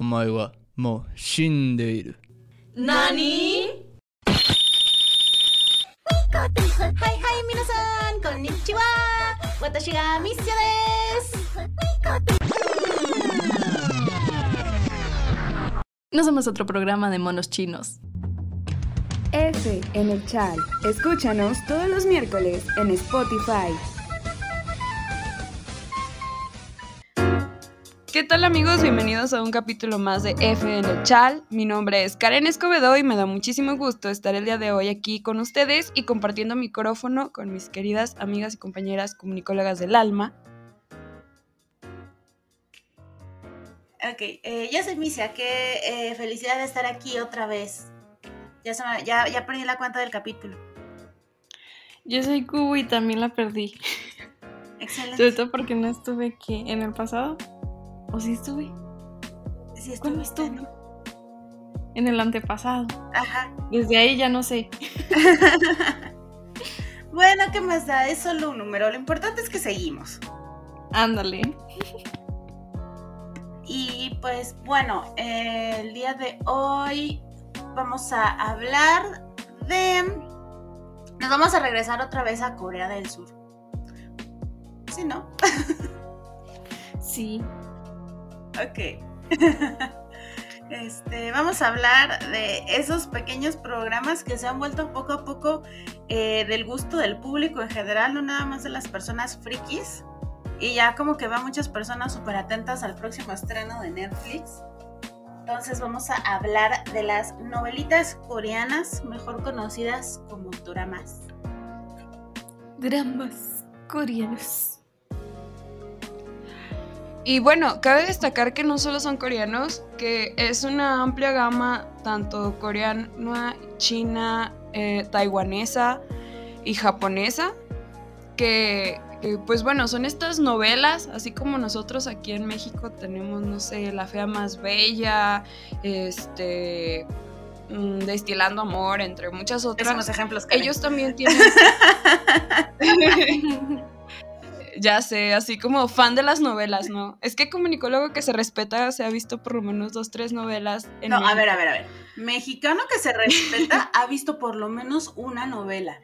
お前はもう死んでいる。何はいはい皆さんこんにちは私がミッショです No somos otro programa de monos chinos. F en el chat. Escúchanos todos los miércoles en Spotify. ¿Qué tal amigos? Bienvenidos a un capítulo más de F en el Chal. Mi nombre es Karen Escobedo y me da muchísimo gusto estar el día de hoy aquí con ustedes y compartiendo micrófono con mis queridas amigas y compañeras comunicólogas del alma. Ok, eh, yo soy Misia, qué eh, felicidad de estar aquí otra vez. Ya, se me- ya, ya perdí la cuenta del capítulo. Yo soy Cubo y también la perdí. Excelente. Sobre todo porque no estuve aquí en el pasado. ¿O sí estuve? Sí, ¿Cuándo estuviste, estuve? ¿no? En el antepasado. Ajá. Desde ahí ya no sé. Bueno, ¿qué más da? Es solo un número. Lo importante es que seguimos. Ándale. Y pues bueno, eh, el día de hoy vamos a hablar de... Nos vamos a regresar otra vez a Corea del Sur. ¿Sí, no? Sí. Ok. Este, vamos a hablar de esos pequeños programas que se han vuelto poco a poco eh, del gusto del público en general, no nada más de las personas frikis. Y ya como que va muchas personas súper atentas al próximo estreno de Netflix. Entonces vamos a hablar de las novelitas coreanas, mejor conocidas como doramas. Dramas coreanos. Y bueno, cabe destacar que no solo son coreanos, que es una amplia gama tanto coreana, china, eh, taiwanesa y japonesa, que pues bueno, son estas novelas, así como nosotros aquí en México tenemos, no sé, La Fea Más Bella, este, mm, Destilando Amor, entre muchas otras. Pésimos ejemplos. Karen. Ellos también tienen... ya sé, así como fan de las novelas, ¿no? Es que comunicólogo que se respeta se ha visto por lo menos dos, tres novelas. En No, a ver, a ver, a ver. Mexicano que se respeta ha visto por lo menos una novela.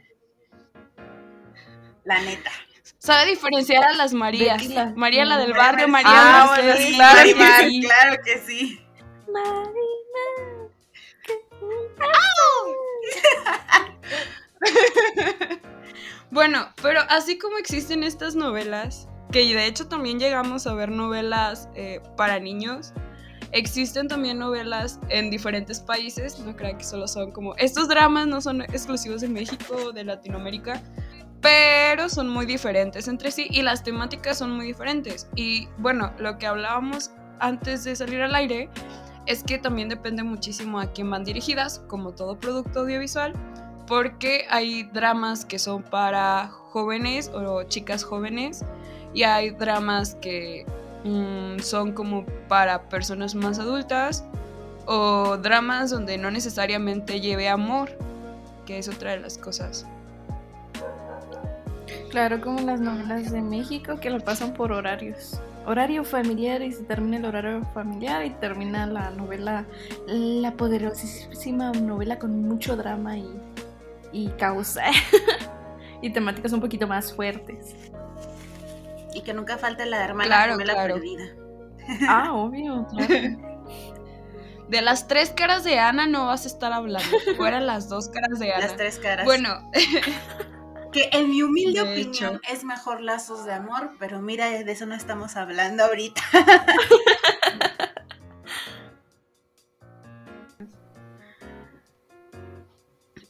La neta. Sabe diferenciar a las Marías. La- María la del barrio, Mercedes. María Ah, bueno, sí, claro que Marimar, sí. claro que sí. Bueno, pero así como existen estas novelas, que de hecho también llegamos a ver novelas eh, para niños, existen también novelas en diferentes países, no crean que solo son como... Estos dramas no son exclusivos de México o de Latinoamérica, pero son muy diferentes entre sí y las temáticas son muy diferentes. Y bueno, lo que hablábamos antes de salir al aire es que también depende muchísimo a quién van dirigidas, como todo producto audiovisual porque hay dramas que son para jóvenes o chicas jóvenes y hay dramas que mm, son como para personas más adultas o dramas donde no necesariamente lleve amor, que es otra de las cosas. Claro, como las novelas de México que lo pasan por horarios. Horario familiar y se termina el horario familiar y termina la novela, la poderosísima novela con mucho drama y, y causa. y temáticas un poquito más fuertes. Y que nunca falte la hermana Claro, gemela claro. perdida. Ah, obvio, claro. De las tres caras de Ana no vas a estar hablando, fuera las dos caras de Ana. Las tres caras. Bueno, que en mi humilde De opinión hecho. es mejor Lazos de Amor, pero mira, de eso no estamos hablando ahorita.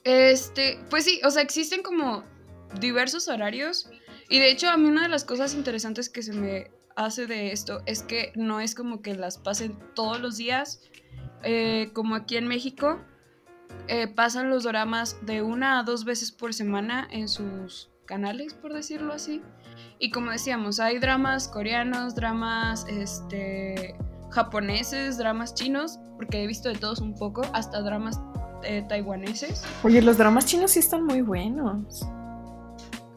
Este, pues sí, o sea, existen como diversos horarios. Y de hecho, a mí una de las cosas interesantes que se me hace de esto es que no es como que las pasen todos los días, eh, como aquí en México. eh, pasan los doramas de una a dos veces por semana en sus canales, por decirlo así. Y como decíamos, hay dramas coreanos, dramas este, japoneses, dramas chinos, porque he visto de todos un poco, hasta dramas eh, taiwaneses. Oye, los dramas chinos sí están muy buenos.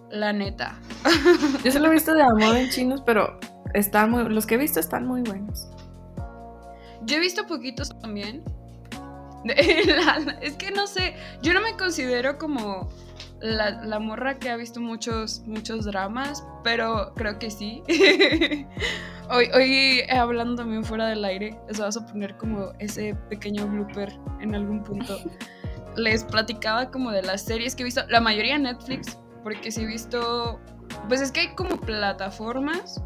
La neta. Yo solo he visto de amor en chinos, pero están muy, los que he visto están muy buenos. Yo he visto poquitos también. es que no sé, yo no me considero como la, la, morra que ha visto muchos, muchos dramas, pero creo que sí. hoy, hoy hablando también fuera del aire, eso vas a poner como ese pequeño blooper en algún punto. Les platicaba como de las series que he visto, la mayoría Netflix, porque sí he visto, pues es que hay como plataformas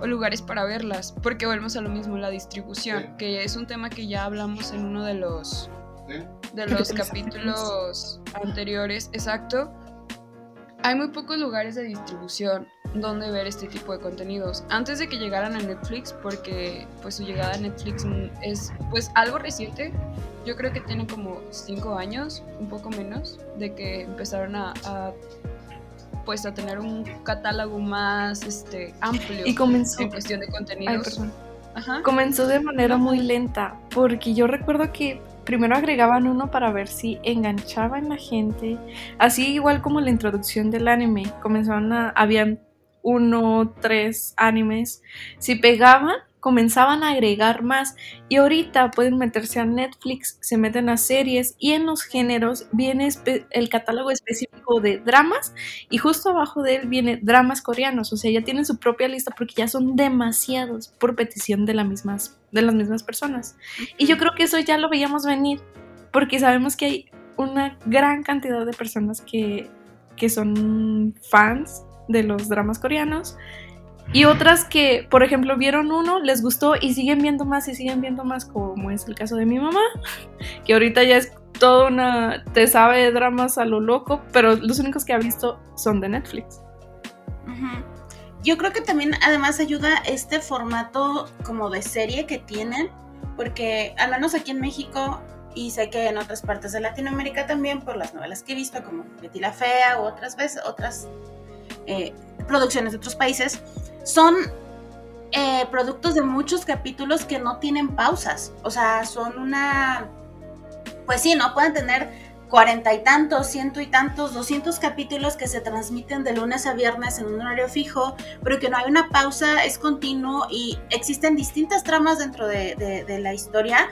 o lugares para verlas, porque volvemos a lo mismo, la distribución, que es un tema que ya hablamos en uno de los de los capítulos anteriores, exacto. Hay muy pocos lugares de distribución donde ver este tipo de contenidos. Antes de que llegaran a Netflix, porque pues su llegada a Netflix es pues algo reciente. Yo creo que tiene como cinco años, un poco menos, de que empezaron a, a pues a tener un catálogo más este, amplio y comenzó, en cuestión de contenidos. Comenzó de manera muy lenta, porque yo recuerdo que primero agregaban uno para ver si enganchaba en la gente, así igual como la introducción del anime, comenzaban a, habían uno, tres animes, si pegaban comenzaban a agregar más y ahorita pueden meterse a Netflix, se meten a series y en los géneros viene el catálogo específico de dramas y justo abajo de él viene dramas coreanos, o sea, ya tienen su propia lista porque ya son demasiados por petición de, mismas, de las mismas personas. Y yo creo que eso ya lo veíamos venir porque sabemos que hay una gran cantidad de personas que, que son fans de los dramas coreanos y otras que, por ejemplo, vieron uno, les gustó y siguen viendo más y siguen viendo más, como es el caso de mi mamá, que ahorita ya es toda una, te sabe de dramas a lo loco, pero los únicos que ha visto son de Netflix. Yo creo que también además ayuda este formato como de serie que tienen, porque al menos aquí en México y sé que en otras partes de Latinoamérica también por las novelas que he visto como Betty la Fea u otras veces otras eh, producciones de otros países son eh, productos de muchos capítulos que no tienen pausas. O sea, son una... Pues sí, ¿no? Pueden tener cuarenta y tantos, ciento y tantos, doscientos capítulos que se transmiten de lunes a viernes en un horario fijo, pero que no hay una pausa, es continuo y existen distintas tramas dentro de, la historia,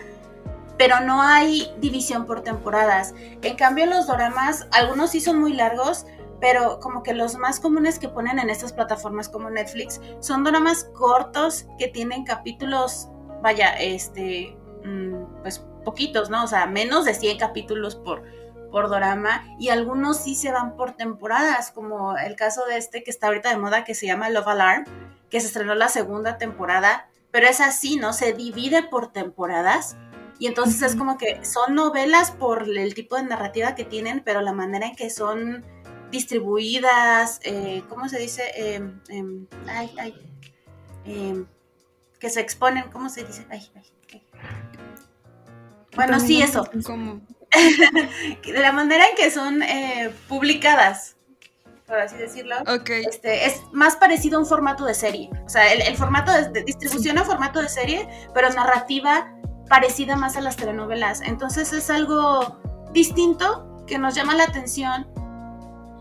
pero no hay división por temporadas. En cambio, los doramas, algunos sí son muy largos, pero como que los más comunes que ponen en estas plataformas como Netflix son dramas cortos que tienen capítulos, vaya, este, mm, pues poquitos, ¿no? O sea, menos de 100 capítulos por, por drama y algunos sí se van por temporadas, como el caso de este que está ahorita de moda que se llama Love Alarm, que se estrenó la segunda temporada, pero es así, ¿no? Se divide por temporadas. Y entonces es como que son novelas por el tipo de narrativa que tienen, pero la manera en que son distribuidas, eh, ¿cómo se dice? Em, ay, ay, em, que se exponen, ¿cómo se dice? Ay, bueno, sí, eso. ¿Cómo? de la manera en que son eh, publicadas, por así decirlo, este, es más parecido a un formato de serie. O sea, el, formato de, distribución a formato de serie, pero narrativa parecida más a las telenovelas. Entonces es algo distinto que nos llama la atención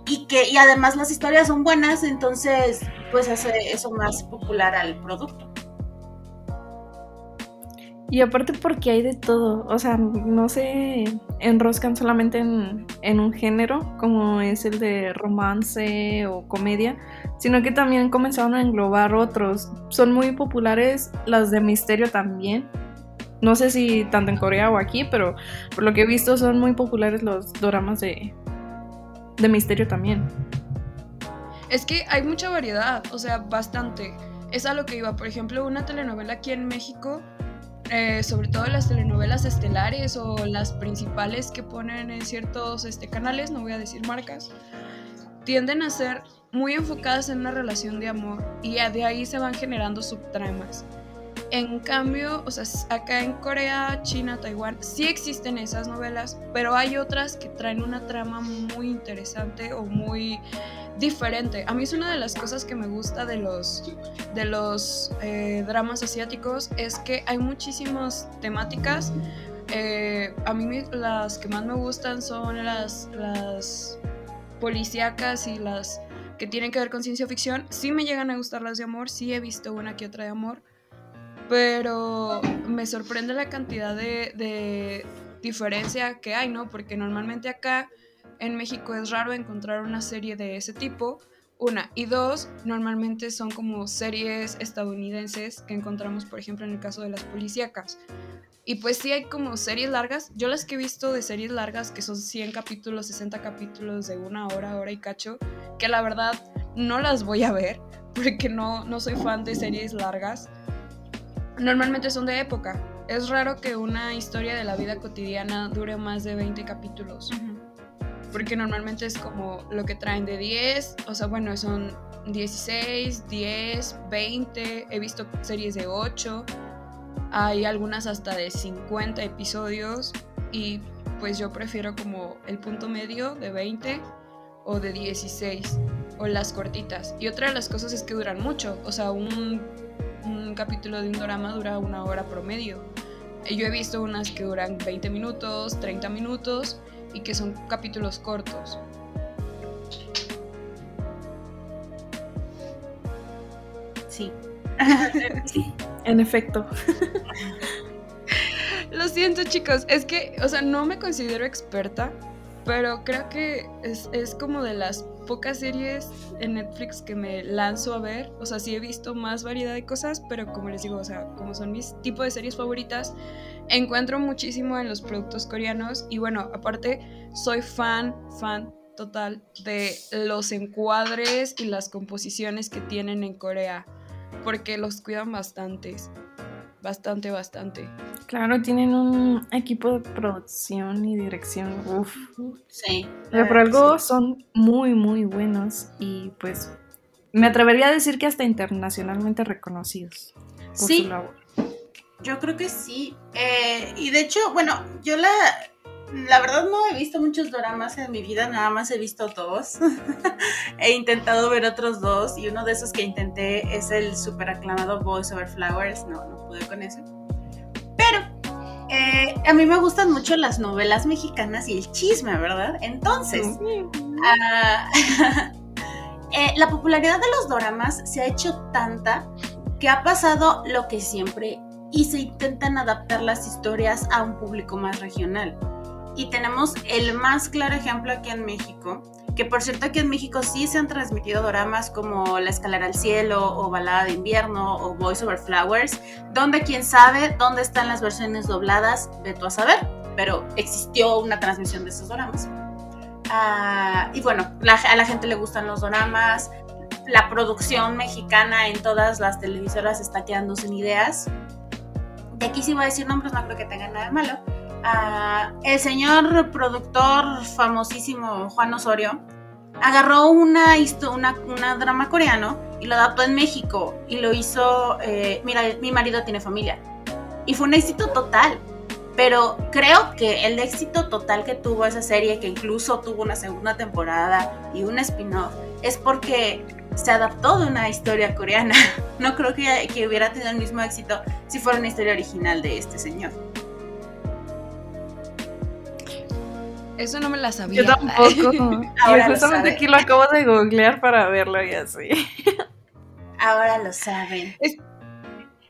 y que y además las historias son buenas, entonces pues hace eso más popular al producto. Y aparte porque hay de todo, o sea, no se enroscan solamente en, en, un género como es el de romance o comedia, sino que también comenzaron a englobar otros. Son muy populares las de misterio también. No sé si tanto en Corea o aquí, pero por lo que he visto son muy populares los dramas de, de misterio también. Es que hay mucha variedad, o sea, bastante. Es a lo que iba, por ejemplo, una telenovela aquí en México, eh, sobre todo las telenovelas estelares o las principales que ponen en ciertos este, canales, no voy a decir marcas, tienden a ser muy enfocadas en una relación de amor y de ahí se van generando subtramas. En cambio, o sea, acá en Corea, China, Taiwán, sí existen esas novelas, pero hay otras que traen una trama muy interesante o muy diferente. A mí es una de las cosas que me gusta de los, de los eh, dramas asiáticos, es que hay muchísimas temáticas. Eh, a mí las que más me gustan son las, las policíacas y las que tienen que ver con ciencia ficción. Sí me llegan a gustar las de amor, sí he visto una que otra de amor pero me sorprende la cantidad de, de diferencia que hay, ¿no? Porque normalmente acá en México es raro encontrar una serie de ese tipo. Una. Y dos, normalmente son como series estadounidenses que encontramos, por ejemplo, en el caso de las policíacas. Y pues sí hay como series largas. Yo las que he visto de series largas, que son 100 capítulos, 60 capítulos de una hora, hora y cacho, que la verdad no las voy a ver, porque no, no soy fan de series largas. Normalmente son de época. Es raro que una historia de la vida cotidiana dure más de 20 capítulos porque normalmente es como lo que traen de 10, o sea, bueno, son 16, 10, 20, he visto series de 8, hay algunas hasta de 50 episodios y pues yo prefiero como el punto medio de 20 o de 16 o las cortitas. Y otra de las cosas es que duran mucho, o sea, un, un capítulo de un drama dura una hora promedio. Yo he visto unas que duran 20 minutos, 30 minutos y que son capítulos cortos. Sí. sí, en efecto. Lo siento chicos, es que, o sea, no me considero experta, pero creo que es, es, como de las pocas series en Netflix que me lanzo a ver. O sea, sí he visto más variedad de cosas, pero como les digo, o sea, como son mis tipos de series favoritas, encuentro muchísimo en los productos coreanos y bueno, aparte soy fan, fan total de los encuadres y las composiciones que tienen en Corea, porque los cuidan bastante, bastante, bastante. Claro, tienen un equipo de producción y dirección, uff. Sí. Pero por algo son muy, muy buenos y pues me atrevería a decir que hasta internacionalmente reconocidos por sí. su labor. Yo creo que sí. Eh, y de hecho, bueno, yo la, la verdad no he visto muchos dramas en mi vida, nada más he visto dos. he intentado ver otros dos y uno de esos que intenté es el super aclamado Boys Over Flowers. No, no pude con eso. Pero eh, a mí me gustan mucho las novelas mexicanas y el chisme, ¿verdad? Entonces, uh, eh, la popularidad de los dramas se ha hecho tanta que ha pasado lo que siempre y se intentan adaptar las historias a un público más regional. Y tenemos el más claro ejemplo aquí en México, que por cierto aquí en México sí se han transmitido dramas como La escalera al cielo o Balada de invierno o Voice Over Flowers, donde quién sabe dónde están las versiones dobladas, de tú a saber, pero existió una transmisión de esos dramas. Uh, y bueno, la, a la gente le gustan los dramas, la producción mexicana en todas las televisoras está quedando sin ideas, de aquí sí voy a decir nombres, no creo que tenga nada de malo. El señor productor famosísimo Juan Osorio agarró una, una, una, drama coreano y lo adaptó en México y lo hizo, eh, mira, mi marido tiene familia. Y fue un éxito total. Pero creo que el éxito total que tuvo esa serie, que incluso tuvo una segunda temporada y un spin-off, es porque se adaptó de una historia coreana. No creo que, hubiera tenido el mismo éxito si fuera una historia original de este señor. Eso no me la sabía. Yo tampoco. Ahora justamente aquí lo acabo de googlear para verlo y así. Ahora lo saben. Es,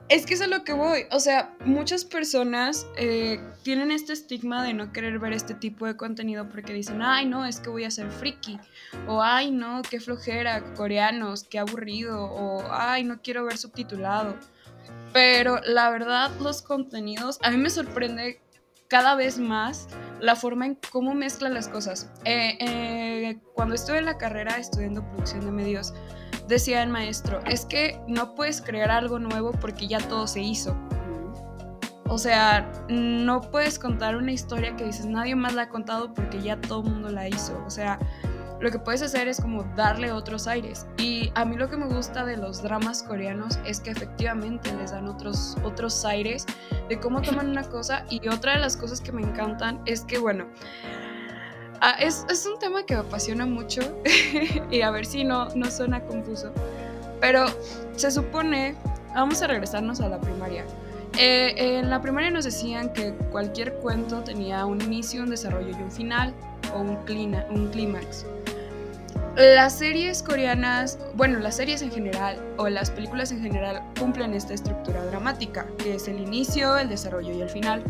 es que es a lo que voy. O sea, muchas personas eh, tienen este estigma de no querer ver este tipo de contenido porque dicen, ay, no, es que voy a ser friki. O, ay, no, qué flojera, coreanos, qué aburrido. O, ay, no quiero ver subtitulado. Pero la verdad, los contenidos, a mí me sorprende cada vez más la forma en cómo mezclan las cosas. Eh, eh, cuando estuve en la carrera estudiando producción de medios, decía el maestro, es que no puedes crear algo nuevo porque ya todo se hizo. O sea, no puedes contar una historia que dices, nadie más la ha contado porque ya todo el mundo la hizo. O sea, lo que puedes hacer es como darle otros aires. Y a mí lo que me gusta de los dramas coreanos es que efectivamente les dan otros, otros aires de cómo toman una cosa. Y otra de las cosas que me encantan es que, bueno, Ah, es, es, un tema que me apasiona mucho y a ver si no, no suena confuso. Pero se supone, vamos a regresarnos a la primaria. Eh, en la primaria nos decían que cualquier cuento tenía un inicio, un desarrollo y un final o un, clina, un clímax. Las series coreanas, bueno, las series en general o las películas en general cumplen esta estructura dramática, que es el inicio, el desarrollo y el final.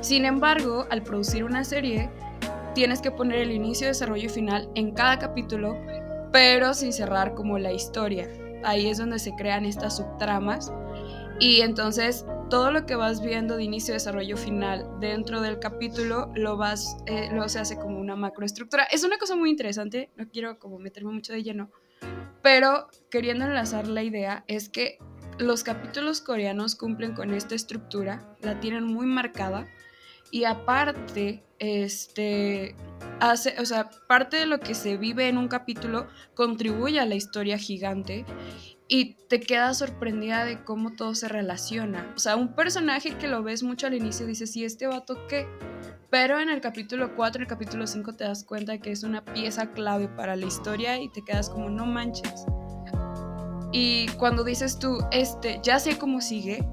Sin embargo, al producir una serie, tienes que poner el inicio, desarrollo y final en cada capítulo, pero sin cerrar como la historia. Ahí es donde se crean estas subtramas y entonces todo lo que vas viendo de inicio, desarrollo, final dentro del capítulo lo vas, eh, luego se hace como una macroestructura. Es una cosa muy interesante, no quiero como meterme mucho de lleno, pero queriendo enlazar la idea es que los capítulos coreanos cumplen con esta estructura, la tienen muy marcada y aparte, este, hace, o sea, parte de lo que se vive en un capítulo contribuye a la historia gigante y te quedas sorprendida de cómo todo se relaciona. O sea, un personaje que lo ves mucho al inicio dices, ¿y este vato qué? Pero en el capítulo 4, el capítulo 5 te das cuenta que es una pieza clave para la historia y te quedas como, no manches. Y cuando dices tú, este, ya sé cómo sigue,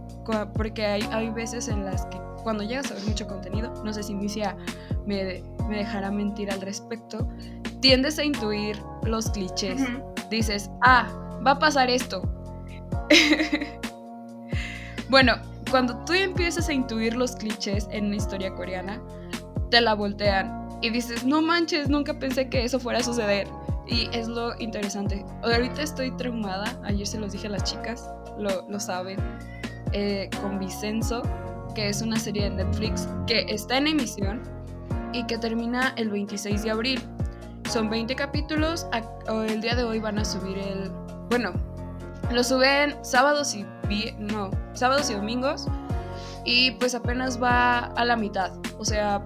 porque hay, hay veces en las que cuando llegas a ver mucho contenido, no sé si Misia me, me dejará mentir al respecto, tiendes a intuir los clichés. Dices, ah, va a pasar esto. bueno, cuando tú empiezas a intuir los clichés en una historia coreana, te la voltean y dices, no manches, nunca pensé que eso fuera a suceder. Y es lo interesante. Ahorita estoy traumada, ayer se los dije a las chicas, lo, lo saben, eh, con Vicenzo, que es una serie de Netflix que está en emisión y que termina el 26 de abril. Son 20 capítulos, el día de hoy van a subir el bueno, lo suben sábados y no, sábados y domingos y pues apenas va a la mitad. O sea,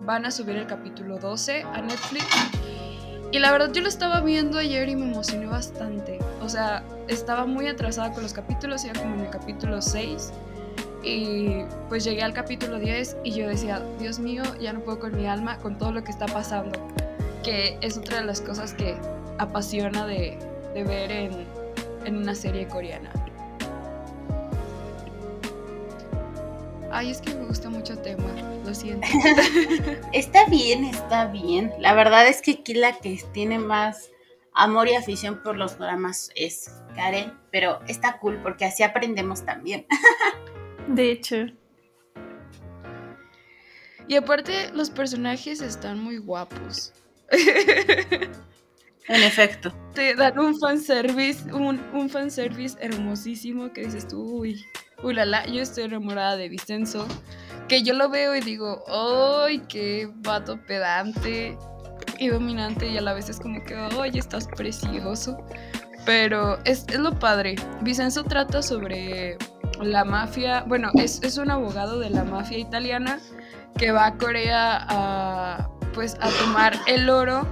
van a subir el capítulo 12 a Netflix. Y la verdad yo lo estaba viendo ayer y me emocioné bastante. O sea, estaba muy atrasada con los capítulos, ya como en el capítulo 6. Y pues llegué al capítulo 10 y yo decía, Dios mío, ya no puedo con mi alma, con todo lo que está pasando. Que es otra de las cosas que apasiona de, ver en, una serie coreana. Ay, es que me gusta mucho el tema, lo siento. está bien, está bien. La verdad es que aquí la que tiene más amor y afición por los dramas es Karen, pero está cool porque así aprendemos también. De hecho. Y aparte, los personajes están muy guapos. En efecto. Te dan un fanservice, un, un fanservice hermosísimo que dices tú, uy, uy, la, la, yo estoy enamorada de Vicenzo. Que yo lo veo y digo, ¡ay, qué vato pedante y dominante! Y a la vez es como que, ¡ay, estás precioso! Pero es, es lo padre. Vicenzo trata sobre la mafia, bueno, es, es un abogado de la mafia italiana que va a Corea a, pues, a tomar el oro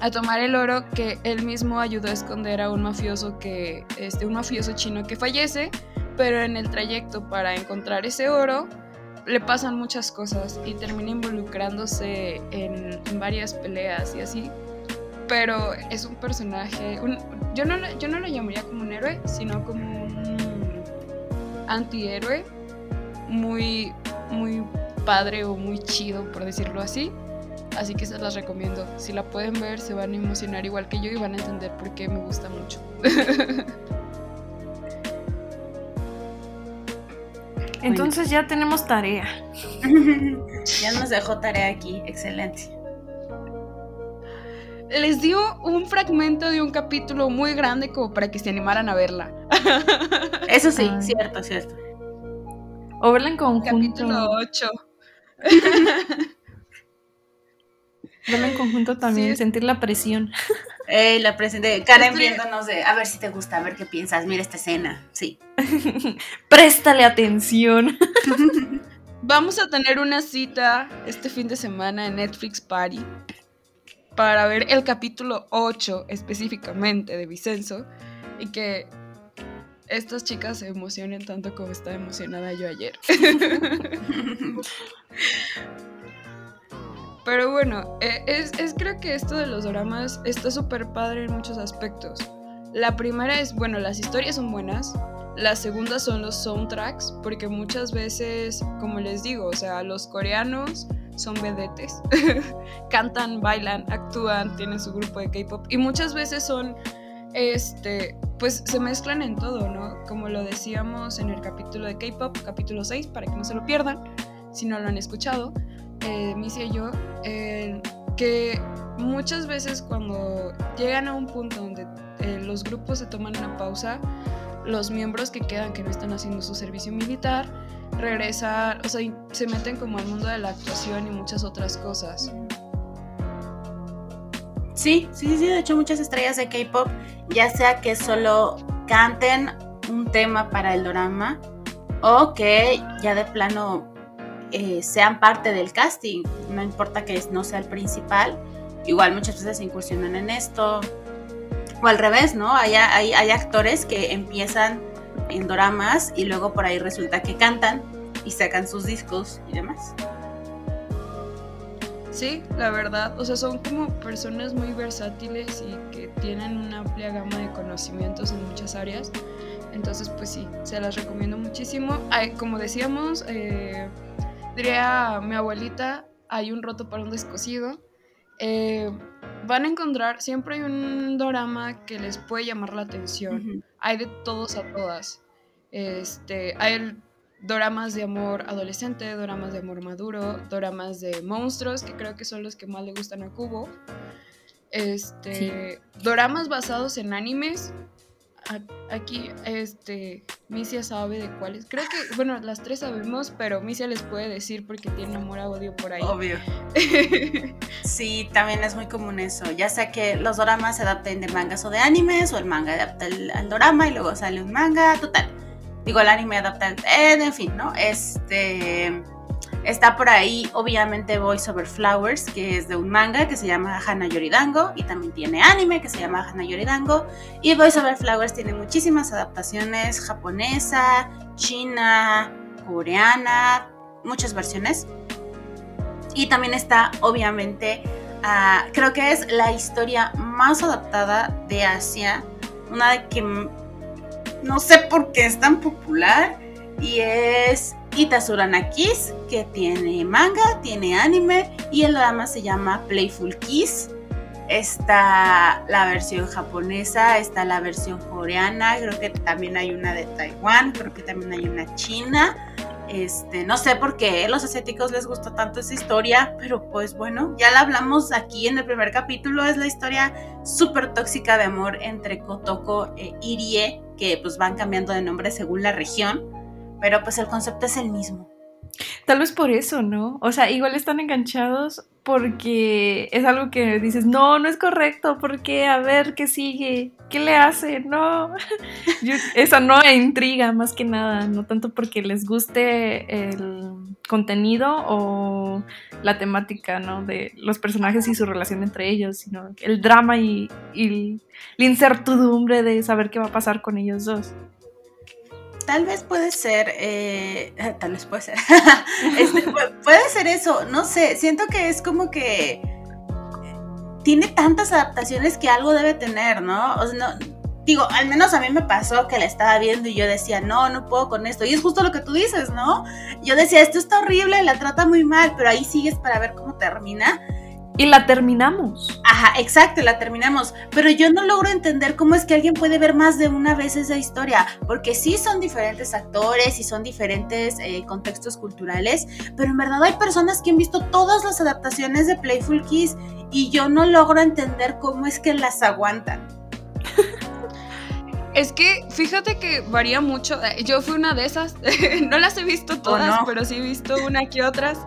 a tomar el oro que él mismo ayudó a esconder a un mafioso que este un mafioso chino que fallece, pero en el trayecto para encontrar ese oro le pasan muchas cosas y termina involucrándose en, varias peleas y así. Pero es un personaje, yo, no, yo no lo llamaría como un héroe, sino como un antihéroe muy, muy padre o muy chido, por decirlo así. Así que se las recomiendo. Si la pueden ver, se van a emocionar igual que yo y van a entender por qué me gusta mucho. Entonces ya tenemos tarea. ya nos dejó tarea aquí. Excelente. Les dio un fragmento de un capítulo muy grande como para que se animaran a verla. Eso sí, cierto, cierto. O verla en conjunto. Capítulo 8. Verlo en conjunto también, sentir la presión. la presión de Karen viéndonos de a ver si te gusta, a ver qué piensas, mira esta escena, sí. Préstale atención. Vamos a tener una cita este fin de semana en Netflix Party para ver el capítulo 8 específicamente de Vicenzo y que estas chicas se emocionen tanto como estaba emocionada yo ayer. Pero bueno, eh, es, creo que esto de los dramas está súper padre en muchos aspectos. La primera es, bueno, las historias son buenas. La segunda son los soundtracks, porque muchas veces, como les digo, o sea, los coreanos son vedetes. Cantan, bailan, actúan, tienen su grupo de K-pop y muchas veces son este, pues se mezclan en todo, ¿no? Como lo decíamos en el capítulo de K-pop, capítulo 6, para que no se lo pierdan, si no lo han escuchado, eh, Missy y yo, eh, que muchas veces cuando llegan a un punto donde eh, los grupos se toman una pausa, los miembros que quedan que no están haciendo su servicio militar regresan, o sea, se meten como al mundo de la actuación y muchas otras cosas. Sí, sí, sí, de hecho muchas estrellas de K-pop, ya sea que solo canten un tema para el drama o que ya de plano eh, sean parte del casting, no importa que no sea el principal, igual muchas veces incursionan en esto, o al revés, ¿no? Hay, hay, hay actores que empiezan en dramas y luego por ahí resulta que cantan y sacan sus discos y demás. Sí, la verdad, o sea, son como personas muy versátiles y que tienen una amplia gama de conocimientos en muchas áreas. Entonces, pues sí, se las recomiendo muchísimo. como decíamos, eh, diría mi abuelita, hay un roto para un descosido. Eh, van a encontrar, siempre hay un drama que les puede llamar la atención. Hay de todos a todas. Este, hay doramas de amor adolescente, doramas de amor maduro, doramas de monstruos, que creo que son los que más le gustan a Kubo. Este, doramas basados en animes. Aquí, este, Misia sabe de cuáles. Creo que, bueno, las tres sabemos, pero Misia les puede decir porque tiene amor a odio por ahí. Obvio. sí, también es muy común eso. Ya sea que los doramas se adapten de mangas o de animes, o el manga adapta al, al dorama y luego sale un manga, total digo, el anime adaptante, eh, en fin, ¿no? Este, está por ahí, obviamente, Voice Over Flowers, que es de un manga que se llama Hana Yoridango, y también tiene anime que se llama Hana Yoridango, y Voice Over Flowers tiene muchísimas adaptaciones, japonesa, china, coreana, muchas versiones. Y también está, obviamente, ah, creo que es la historia más adaptada de Asia, una de que no sé por qué es tan popular y es Itasurana Kiss, que tiene manga, tiene anime y el drama se llama Playful Kiss. Está la versión japonesa, está la versión coreana, creo que también hay una de Taiwán, creo que también hay una china. Este, no sé por qué a los asiáticos les gusta tanto esa historia, pero pues bueno, ya la hablamos aquí en el primer capítulo, es la historia súper tóxica de amor entre Kotoko e Irie, que pues van cambiando de nombre según la región, pero pues el concepto es el mismo. Tal vez por eso, ¿no? O sea, igual están enganchados porque es algo que dices, no, no es correcto, porque a ver qué sigue, qué le hace, no. esa no intriga más que nada, no tanto porque les guste el contenido o la temática, ¿no? De los personajes y su relación entre ellos, sino el drama y, y la incertidumbre de saber qué va a pasar con ellos dos tal vez puede ser, eh, tal vez puede ser, este, puede ser eso, no sé, siento que es como que tiene tantas adaptaciones que algo debe tener, ¿no? O sea, no, digo, al menos a mí me pasó que la estaba viendo y yo decía, no, no puedo con esto. Y es justo lo que tú dices, ¿no? Yo decía, esto está horrible, la trata muy mal, pero ahí sigues para ver cómo termina. Y la terminamos. Ajá, exacto, la terminamos. Pero yo no logro entender cómo es que alguien puede ver más de una vez esa historia, porque sí son diferentes actores y son diferentes eh, contextos culturales, pero en verdad hay personas que han visto todas las adaptaciones de Playful Kiss y yo no logro entender cómo es que las aguantan. Es que fíjate que varía mucho. Yo fui una de esas. no las he visto todas, pero sí he visto una que otras.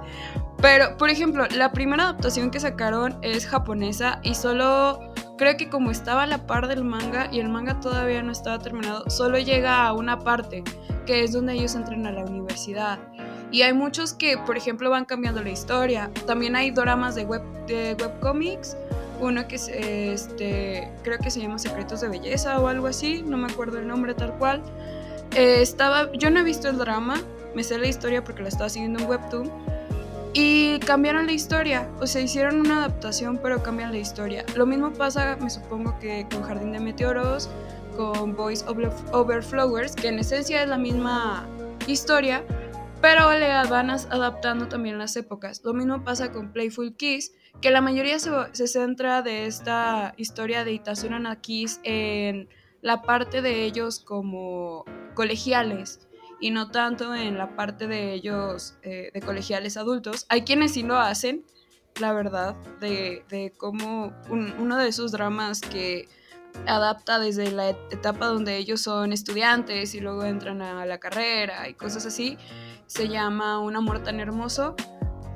Pero, por ejemplo, la primera adaptación que sacaron es japonesa y solo creo que como estaba a la par del manga y el manga todavía no estaba terminado, solo llega a una parte, que es donde ellos entran a la universidad. Y hay muchos que, por ejemplo, van cambiando la historia. También hay dramas de web de webcomics, uno que es este, creo que se llama Secretos de Belleza o algo así, no me acuerdo el nombre tal cual. Eh, estaba, yo no he visto el drama, me sé la historia porque la estaba siguiendo en Webtoon y cambiaron la historia, o sea, hicieron una adaptación, pero cambian la historia. Lo mismo pasa, me supongo que con Jardín de Meteoros, con Boys Over Flowers, que en esencia es la misma historia, pero le van adaptando también las épocas. Lo mismo pasa con Playful Kiss, que la mayoría se, se centra de esta historia de Itazura no Kiss en la parte de ellos como colegiales y no tanto en la parte de ellos eh, de colegiales adultos. Hay quienes sí lo hacen, la verdad, de, de cómo uno de esos dramas que adapta desde la etapa donde ellos son estudiantes y luego entran a la carrera y cosas así, se llama Un amor tan hermoso.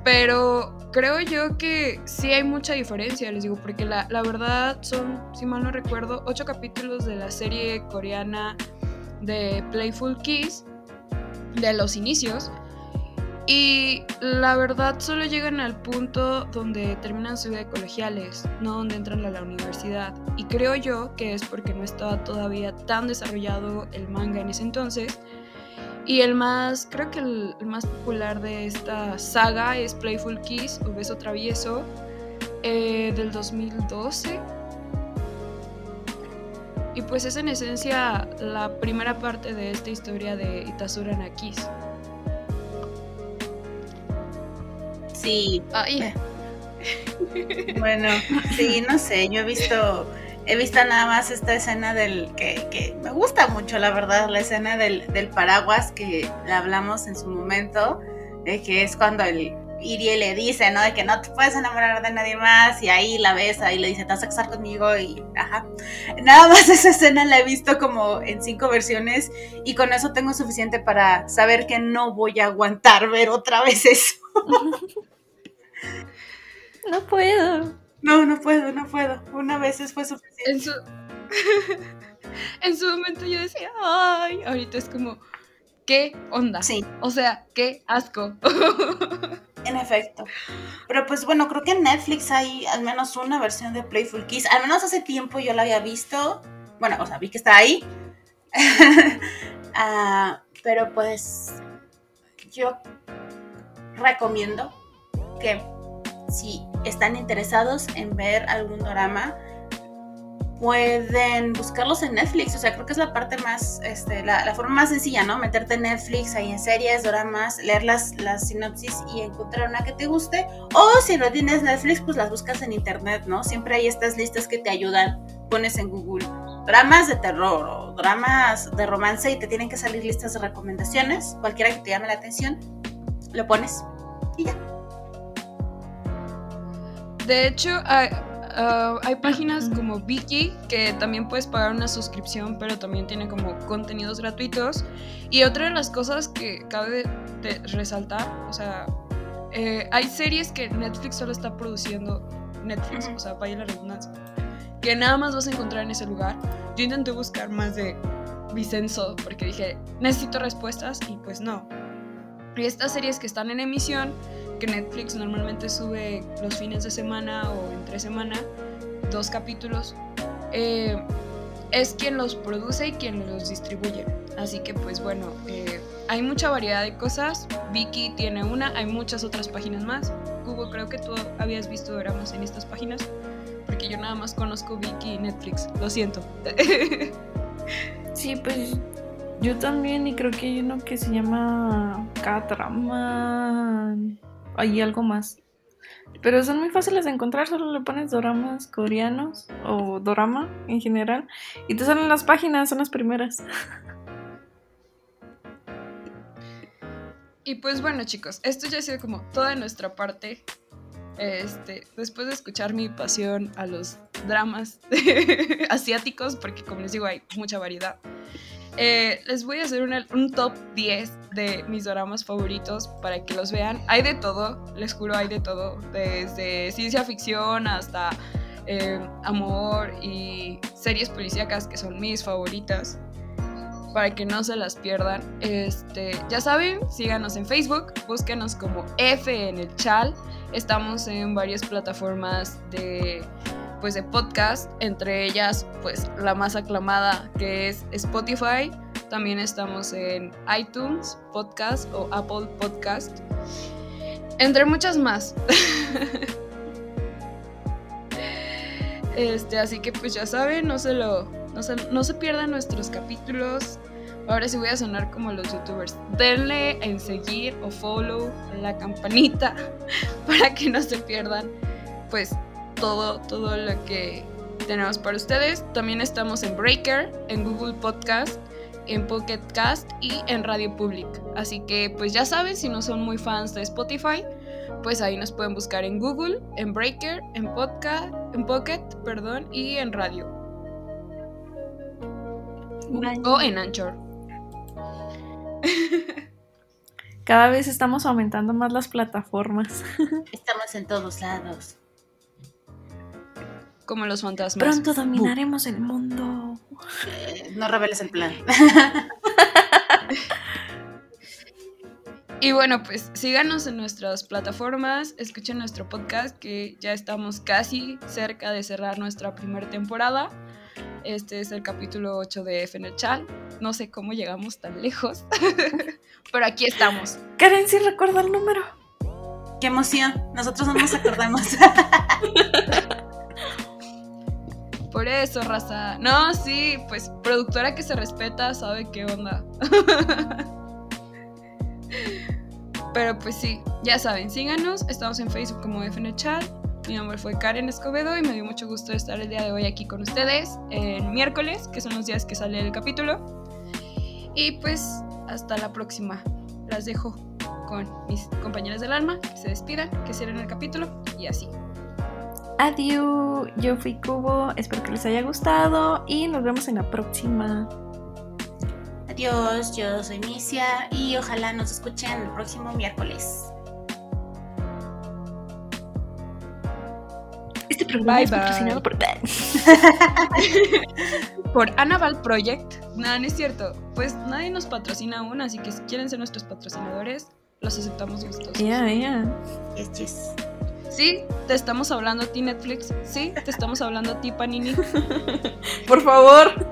Pero creo yo que sí hay mucha diferencia, les digo, porque la, la verdad son, si mal no recuerdo, ocho capítulos de la serie coreana de Playful Kiss, de los inicios. Y la verdad solo llegan al punto donde terminan su vida de colegiales, no donde entran a la universidad. Y creo yo que es porque no estaba todavía tan desarrollado el manga en ese entonces y el más, creo que el, más popular de esta saga es Playful Kiss o Beso Travieso eh, del 2012. Y pues es en esencia la primera parte de esta historia de Itazura na Kiss. Sí. Bueno, sí, no sé, yo he visto he visto nada más esta escena del que, me gusta mucho, la verdad, la escena del, paraguas que hablamos en su momento, de que es cuando el Irie le dice, ¿no? De que no te puedes enamorar de nadie más y ahí la besa y le dice, te vas a casar conmigo y ajá. Nada más esa escena la he visto como en cinco versiones y con eso tengo suficiente para saber que no voy a aguantar ver otra vez eso. no puedo. No, no puedo, no puedo. Una vez fue suficiente. En su... en su momento yo decía, ay, ahorita es como, ¿qué onda? Sí. O sea, qué asco. En efecto. Pero pues bueno, creo que en Netflix hay al menos una versión de Playful Kiss. Al menos hace tiempo yo la había visto. Bueno, o sea, vi que está ahí. Ah, pero pues yo recomiendo que si están interesados en ver algún drama, pueden buscarlos en Netflix. O sea, creo que es la parte más, este, la, forma más sencilla, ¿no? Meterte en Netflix, ahí en series, dramas, leer las, las sinopsis y encontrar una que te guste. O si no tienes Netflix, pues las buscas en internet, ¿no? Siempre hay estas listas que te ayudan. Pones en Google dramas de terror o dramas de romance y te tienen que salir listas de recomendaciones. Cualquiera que te llame la atención, lo pones y ya. De hecho, hay, ah, hay páginas como Viki que también puedes pagar una suscripción, pero también tiene como contenidos gratuitos. Y otra de las cosas que cabe de resaltar, o sea, eh, hay series que Netflix solo está produciendo, Netflix, o sea, vaya la redundancia, que nada más vas a encontrar en ese lugar. Yo intenté buscar más de Vicenzo porque dije, necesito respuestas y pues no. Y estas series que están en emisión que Netflix normalmente sube los fines de semana o entre semana dos capítulos, eh, es quien los produce y quien los distribuye. Así que pues bueno, eh, hay mucha variedad de cosas. Vicky tiene una, hay muchas otras páginas más. Hugo, creo que tú habías visto dramas en estas páginas, porque yo nada más conozco Vicky y Netflix, lo siento. sí, pues yo también y creo que hay uno que se llama Catraman hay algo más. Pero son muy fáciles de encontrar, solo le pones doramas coreanos o dorama en general y te salen las páginas, son las primeras. Y pues bueno chicos, esto ya ha sido como toda nuestra parte. Este, después de escuchar mi pasión a los dramas asiáticos, porque como les digo hay mucha variedad. Eh, les voy a hacer un top 10 de mis dramas favoritos para que los vean. Hay de todo, les juro, hay de todo. Desde ciencia ficción hasta eh, amor y series policíacas que son mis favoritas. Para que no se las pierdan. Este, ya saben, síganos en Facebook, búsquenos como F en el chal. Estamos en varias plataformas de pues de podcast, entre ellas pues la más aclamada que es Spotify, también estamos en iTunes Podcast o Apple Podcast, entre muchas más. este, así que pues ya saben, no se lo no se, no se pierdan nuestros capítulos Ahora sí voy a sonar como los youtubers. Denle en seguir o follow la campanita para que no se pierdan pues todo, todo lo que tenemos para ustedes. También estamos en Breaker, en Google Podcast, en Pocket Cast y en Radio Public. Así que pues ya saben, si no son muy fans de Spotify, pues ahí nos pueden buscar en Google, en Breaker, en Podcast, en Pocket, perdón, y en Radio. O en Anchor. Cada vez estamos aumentando más las plataformas. Estamos en todos lados. Como los fantasmas. Pronto dominaremos el mundo. Eh, no reveles el plan. Y bueno, pues síganos en nuestras plataformas, escuchen nuestro podcast que ya estamos casi cerca de cerrar nuestra primera temporada. Este es el capítulo 8 de F en el chat. No sé cómo llegamos tan lejos, pero aquí estamos. Karen, ¿sí recuerda el número? Qué emoción. Nosotros no nos acordamos. Eso, raza. No, sí, pues productora que se respeta sabe qué onda. Pero pues sí, ya saben, síganos. Estamos en Facebook como Chat. Mi nombre fue Karen Escobedo y me dio mucho gusto estar el día de hoy aquí con ustedes en miércoles, que son los días que sale el capítulo. Y pues hasta la próxima. Las dejo con mis compañeras del alma, que se despidan, que cierren el capítulo y así. Adiós, yo fui Cubo, espero que les haya gustado y nos vemos en la próxima. Adiós, yo soy Misia y ojalá nos escuchen el próximo miércoles. Este programa Bye, es bye. patrocinado por Por Anaval Project. Nada, no es cierto. Pues nadie nos patrocina aún, así que si quieren ser nuestros patrocinadores, los aceptamos gustosos. Ya, ya. Yes, yes. Sí, te estamos hablando a ti Netflix. Sí, te estamos hablando a ti Panini. Por favor.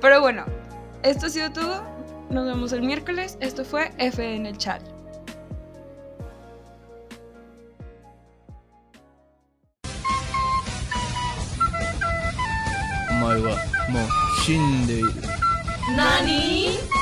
Pero bueno, esto ha sido todo. Nos vemos el miércoles. Esto fue F en el chat. お